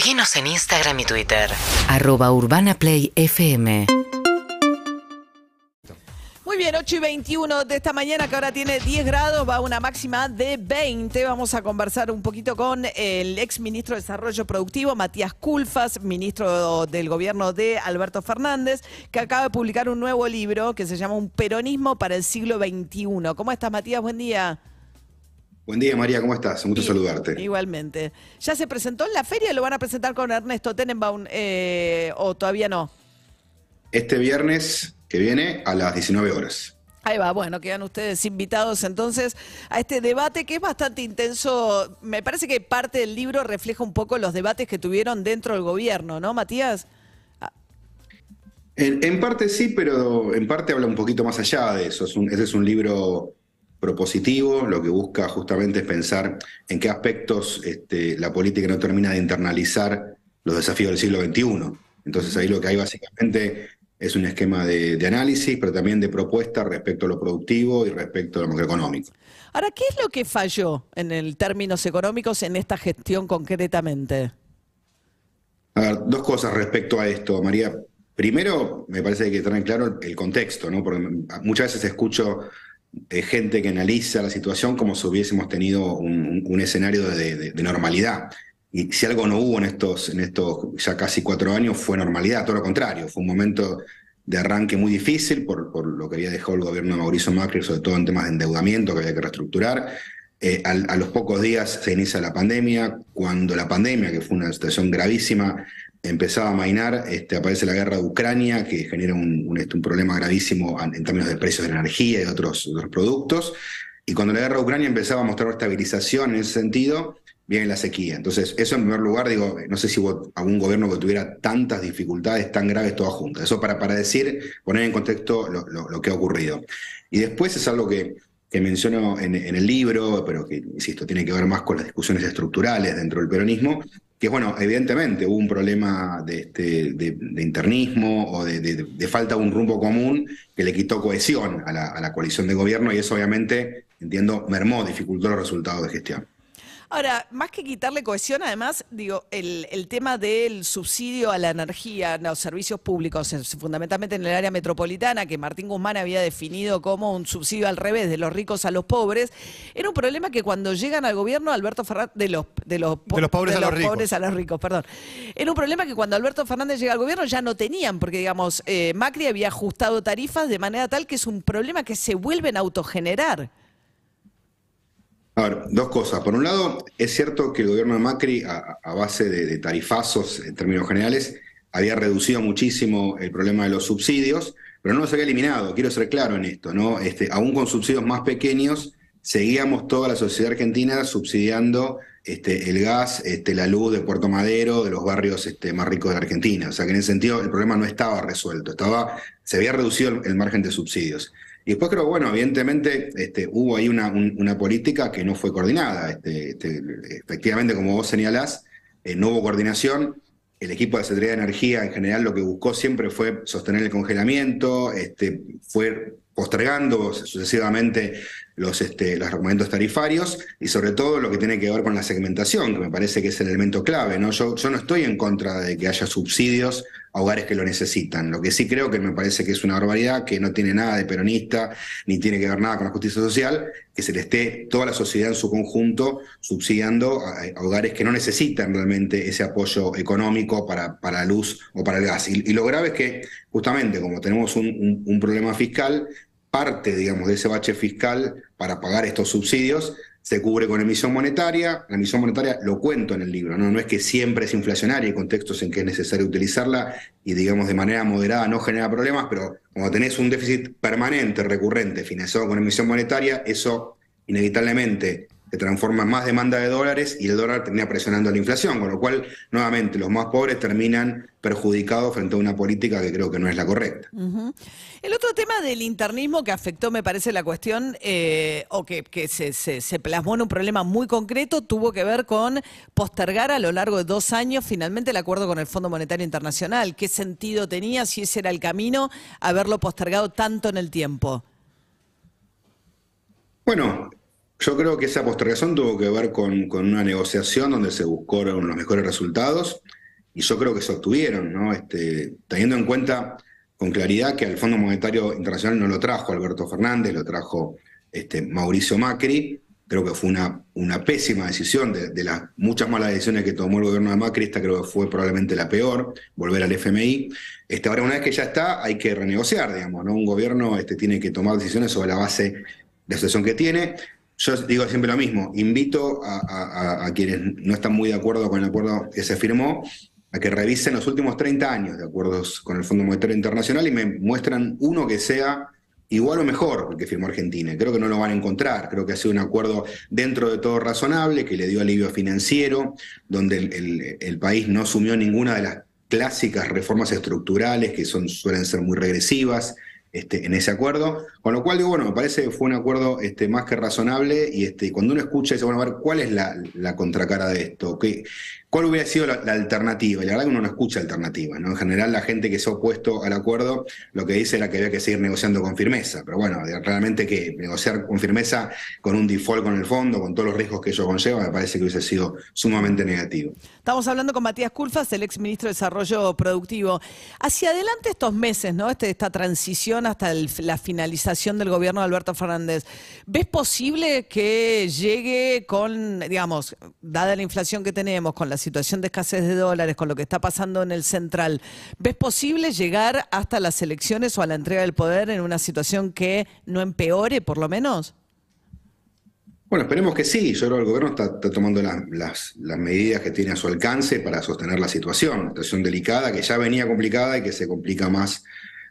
Seguinos en Instagram y Twitter. Arroba Urbana Play FM. Muy bien, 8 y 21 de esta mañana, que ahora tiene 10 grados, va a una máxima de 20. Vamos a conversar un poquito con el ex ministro de Desarrollo Productivo, Matías Culfas, ministro del gobierno de Alberto Fernández, que acaba de publicar un nuevo libro que se llama Un peronismo para el siglo XXI. ¿Cómo estás, Matías? Buen día. Buen día, María, ¿cómo estás? Un gusto saludarte. Igualmente. ¿Ya se presentó en la feria? ¿Lo van a presentar con Ernesto Tenenbaum eh, o todavía no? Este viernes que viene a las 19 horas. Ahí va, bueno, quedan ustedes invitados entonces a este debate que es bastante intenso. Me parece que parte del libro refleja un poco los debates que tuvieron dentro del gobierno, ¿no, Matías? En, en parte sí, pero en parte habla un poquito más allá de eso. Es un, ese es un libro propositivo, lo que busca justamente es pensar en qué aspectos este, la política no termina de internalizar los desafíos del siglo XXI. Entonces ahí lo que hay básicamente es un esquema de, de análisis, pero también de propuesta respecto a lo productivo y respecto a lo macroeconómico. Ahora, ¿qué es lo que falló en el términos económicos en esta gestión concretamente? A ver, dos cosas respecto a esto, María. Primero, me parece que hay que tener claro el contexto, ¿no? Porque muchas veces escucho eh, gente que analiza la situación como si hubiésemos tenido un, escenario de, de- de normalidad. Y si algo no hubo en estos, en estos ya casi cuatro años fue normalidad, todo lo contrario, fue un momento de arranque muy difícil por, lo que había dejado el gobierno de Mauricio Macri, sobre todo en temas de endeudamiento que había que reestructurar. Eh, al- a los pocos días se inicia la pandemia, cuando la pandemia, que fue una situación gravísima, empezaba a mainar, este, aparece la guerra de Ucrania, que genera un, un, este, problema gravísimo en, términos de precios de energía y de otros, otros productos. Y cuando la guerra de Ucrania empezaba a mostrar estabilización en ese sentido, viene la sequía. Entonces, eso en primer lugar, digo, no sé si hubo algún gobierno que tuviera tantas dificultades tan graves todas juntas. Eso para, para decir, poner en contexto lo que ha ocurrido. Y después es algo que, que menciono en, en el libro, pero que, insisto, tiene que ver más con las discusiones estructurales dentro del peronismo, que bueno, evidentemente hubo un problema de, este, de, internismo o de falta de un rumbo común que le quitó cohesión a la, a la coalición de gobierno y eso obviamente, entiendo, mermó, dificultó los resultados de gestión. Ahora, más que quitarle cohesión, además, digo, el, el tema del subsidio a la energía, a los servicios públicos, fundamentalmente en el área metropolitana, que Martín Guzmán había definido como un subsidio al revés, de los ricos a los pobres, era un problema que cuando llegan al gobierno, Alberto Fernández, de los, de los, po- De los pobres a los ricos. pobres a los ricos, perdón. Era un problema que cuando Alberto Fernández llega al gobierno ya no tenían, porque digamos, eh, Macri había ajustado tarifas de manera tal que es un problema que se vuelven a autogenerar. A ver, dos cosas. Por un lado, es cierto que el gobierno de Macri, a, base de, tarifazos en términos generales, había reducido muchísimo el problema de los subsidios, pero no los había eliminado. Quiero ser claro en esto, ¿no? Este, aún con subsidios más pequeños, seguíamos toda la sociedad argentina subsidiando este, el gas, este, la luz de Puerto Madero, de los barrios este, más ricos de la Argentina. O sea que en ese sentido el problema no estaba resuelto, estaba, se había reducido el margen de subsidios. Y después creo, bueno, evidentemente este, hubo ahí una, un- una política que no fue coordinada. Este, este, efectivamente, como vos señalás, eh, no hubo coordinación. El equipo de Secretaría de Energía en general lo que buscó siempre fue sostener el congelamiento, fue postergando sucesivamente los, este, los argumentos tarifarios y sobre todo lo que tiene que ver con la segmentación, que me parece que es el elemento clave. ¿no? Yo, yo no estoy en contra de que haya subsidios a hogares que lo necesitan. Lo que sí creo que me parece que es una barbaridad, que no tiene nada de peronista, ni tiene que ver nada con la justicia social, que se le esté toda la sociedad en su conjunto subsidiando a, hogares que no necesitan realmente ese apoyo económico para, para la luz o para el gas. Y, lo grave es que justamente como tenemos un- un problema fiscal, parte, digamos, de ese bache fiscal para pagar estos subsidios se cubre con emisión monetaria. La emisión monetaria lo cuento en el libro, ¿no? No es que siempre es inflacionaria, hay contextos en que es necesario utilizarla y, digamos, de manera moderada no genera problemas, pero como tenés un déficit permanente, recurrente, financiado con emisión monetaria, eso inevitablemente se transforma en más demanda de dólares y el dólar termina presionando la inflación, con lo cual, nuevamente, los más pobres terminan perjudicados frente a una política que creo que no es la correcta. El otro tema del internismo que afectó, me parece, la cuestión, eh, o que, que se, se- se plasmó en un problema muy concreto, tuvo que ver con postergar a lo largo de dos años finalmente el acuerdo con el Fondo Monetario Internacional. ¿Qué sentido tenía, si ese era el camino, haberlo postergado tanto en el tiempo? Bueno, Yo creo que esa postergación tuvo que ver con, una negociación donde se buscaron los mejores resultados y yo creo que se obtuvieron. Este, teniendo en cuenta con claridad que al Fondo Monetario Internacional no lo trajo Alberto Fernández, lo trajo este, Mauricio Macri. Creo que fue una, una pésima decisión de, las muchas malas decisiones que tomó el gobierno de Macri. Esta creo que fue probablemente la peor, volver al FMI. Este, ahora, una vez que ya está, hay que renegociar, digamos, ¿no? Un gobierno este, tiene que tomar decisiones sobre la base de la situación que tiene. Yo digo siempre lo mismo, invito a, quienes no están muy de acuerdo con el acuerdo que se firmó a que revisen los últimos 30 años de acuerdos con el Fondo Monetario Internacional y me muestran uno que sea igual o mejor que firmó Argentina. Creo que no lo van a encontrar. Creo que ha sido un acuerdo dentro de todo razonable, que le dio alivio financiero, donde el, el país no asumió ninguna de las clásicas reformas estructurales que son, suelen ser muy regresivas, este, en ese acuerdo. Con lo cual, digo, bueno, me parece que fue un acuerdo este, más que razonable y este, cuando uno escucha, dice, bueno, a ver, ¿cuál es la, contracara de esto? ¿Qué, ¿Cuál hubiera sido la, alternativa? Y la verdad que uno no escucha alternativas, ¿no? En general, la gente que se ha opuesto al acuerdo lo que dice era que había que seguir negociando con firmeza. Pero bueno, realmente que negociar con firmeza con un default con el fondo, con todos los riesgos que ello conlleva, me parece que hubiese sido sumamente negativo. Estamos hablando con Matías Culfas, el ex ministro de Desarrollo Productivo. Hacia adelante estos meses, ¿no? Este, esta transición hasta la finalización del gobierno de Alberto Fernández. ¿Ves posible que llegue con, digamos, dada la inflación que tenemos, con la situación de escasez de dólares, con lo que está pasando en el central, ¿ves posible llegar hasta las elecciones o a la entrega del poder en una situación que no empeore, por lo menos? Bueno, esperemos que sí. Yo creo que el gobierno está, tomando las, las, medidas que tiene a su alcance para sostener la situación. Una situación delicada que ya venía complicada y que se complica más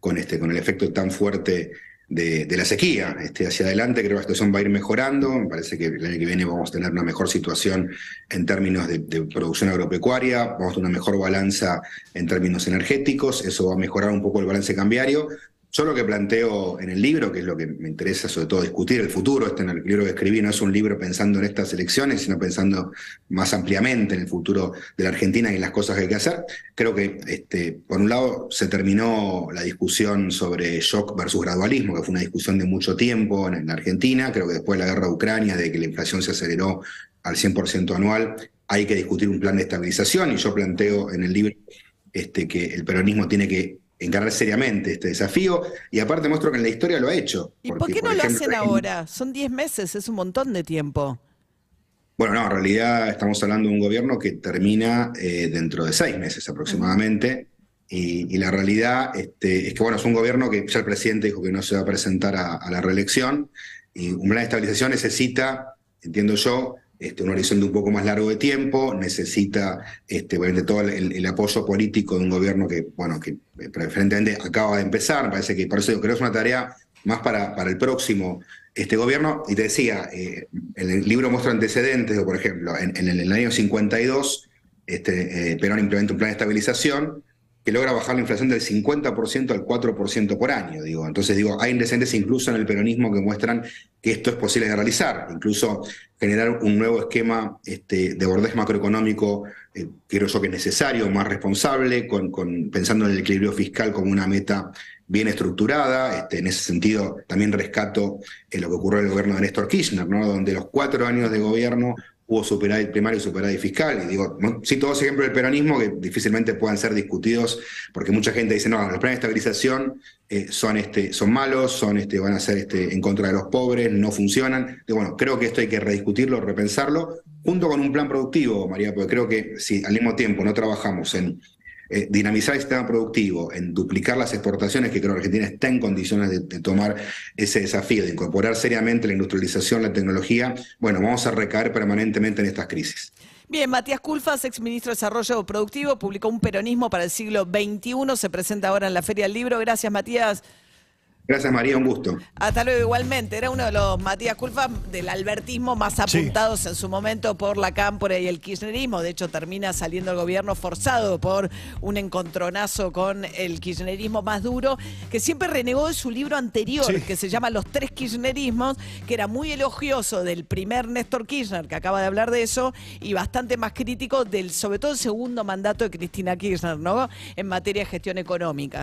con, este, con el efecto tan fuerte de, la sequía. Este, hacia adelante creo que la situación va a ir mejorando. Me parece que el año que viene vamos a tener una mejor situación en términos de, de, producción agropecuaria, vamos a tener una mejor balanza en términos energéticos, eso va a mejorar un poco el balance cambiario, yo lo que planteo en el libro, que es lo que me interesa sobre todo discutir, el futuro, este en el libro que escribí no es un libro pensando en estas elecciones, sino pensando más ampliamente en el futuro de la Argentina y en las cosas que hay que hacer. Creo que, este, por un lado, se terminó la discusión sobre shock versus gradualismo, que fue una discusión de mucho tiempo en, la Argentina. Creo que después de la guerra de Ucrania, de que la inflación se aceleró al 100% anual, hay que discutir un plan de estabilización y yo planteo en el libro este, que el peronismo tiene que encarar seriamente este desafío y aparte muestro que en la historia lo ha hecho. ¿Y por qué no lo hacen ahora? Son 10 meses, es un montón de tiempo. Bueno, no, en realidad estamos hablando de un gobierno que termina eh, dentro de seis meses aproximadamente. Y, la realidad este, es que, bueno, es un gobierno que ya el presidente dijo que no se va a presentar a la reelección. Y un plan de estabilización necesita, entiendo yo, este, un horizonte un poco más largo de tiempo, necesita este, todo el, apoyo político de un gobierno que, bueno, que eh, preferentemente acaba de empezar, parece que por eso creo que es una tarea más para, para el próximo este gobierno. Y te decía, eh, el libro muestra antecedentes, por ejemplo, en, el, año 52, este, eh, Perón implementa un plan de estabilización, que logra bajar la inflación del 50% al 4% por año. Digo. Entonces, digo, hay indecentes incluso en el peronismo que muestran que esto es posible de realizar. Incluso generar un nuevo esquema este, de bordez macroeconómico, eh, creo yo que es necesario, más responsable, con, pensando en el equilibrio fiscal como una meta bien estructurada. Este, en ese sentido, también rescato lo que ocurrió en el gobierno de Néstor Kirchner, ¿no? donde los cuatro años de gobierno hubo superávit primario y superávit fiscal. Y digo, sí, todos ejemplos del peronismo que difícilmente puedan ser discutidos, porque mucha gente dice, no, los planes de estabilización eh, son, este, son malos, son, este, van a ser este, en contra de los pobres, no funcionan. Bueno, creo que esto hay que rediscutirlo, repensarlo, junto con un plan productivo, María, porque creo que si al mismo tiempo no trabajamos en eh, dinamizar el sistema productivo, en duplicar las exportaciones, que creo que Argentina está en condiciones de, tomar ese desafío, de incorporar seriamente la industrialización, la tecnología, bueno, vamos a recaer permanentemente en estas crisis. Bien, Matías Culfas, ex ministro de Desarrollo Productivo, publicó un peronismo para el siglo XXI, se presenta ahora en la Feria del Libro. Gracias, Matías. Gracias, María, un gusto. Hasta luego, igualmente. Era uno de los Matías Culpa del albertismo más apuntados en su momento por la cámpora y el kirchnerismo. De hecho, termina saliendo el gobierno forzado por un encontronazo con el kirchnerismo más duro, que siempre renegó de su libro anterior, que se llama Los Tres Kirchnerismos, que era muy elogioso del primer Néstor Kirchner, que acaba de hablar de eso, y bastante más crítico del, sobre todo, el segundo mandato de Cristina Kirchner, ¿no? En materia de gestión económica.